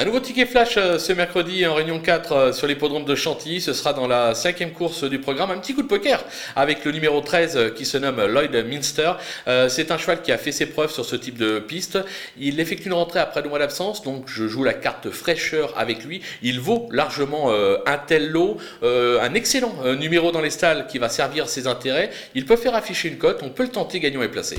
Un nouveau ticket flash euh, ce mercredi en réunion 4 euh, sur l'hippodrome de Chantilly. Ce sera dans la cinquième course du programme. Un petit coup de poker avec le numéro 13 euh, qui se nomme Lloyd Minster. C'est un cheval qui a fait ses preuves sur ce type de piste. Il effectue une rentrée après deux mois d'absence, donc je joue la carte fraîcheur avec lui. Il vaut largement un tel lot, un excellent numéro dans les stalles qui va servir ses intérêts. Il peut faire afficher une cote, on peut le tenter gagnant et placé.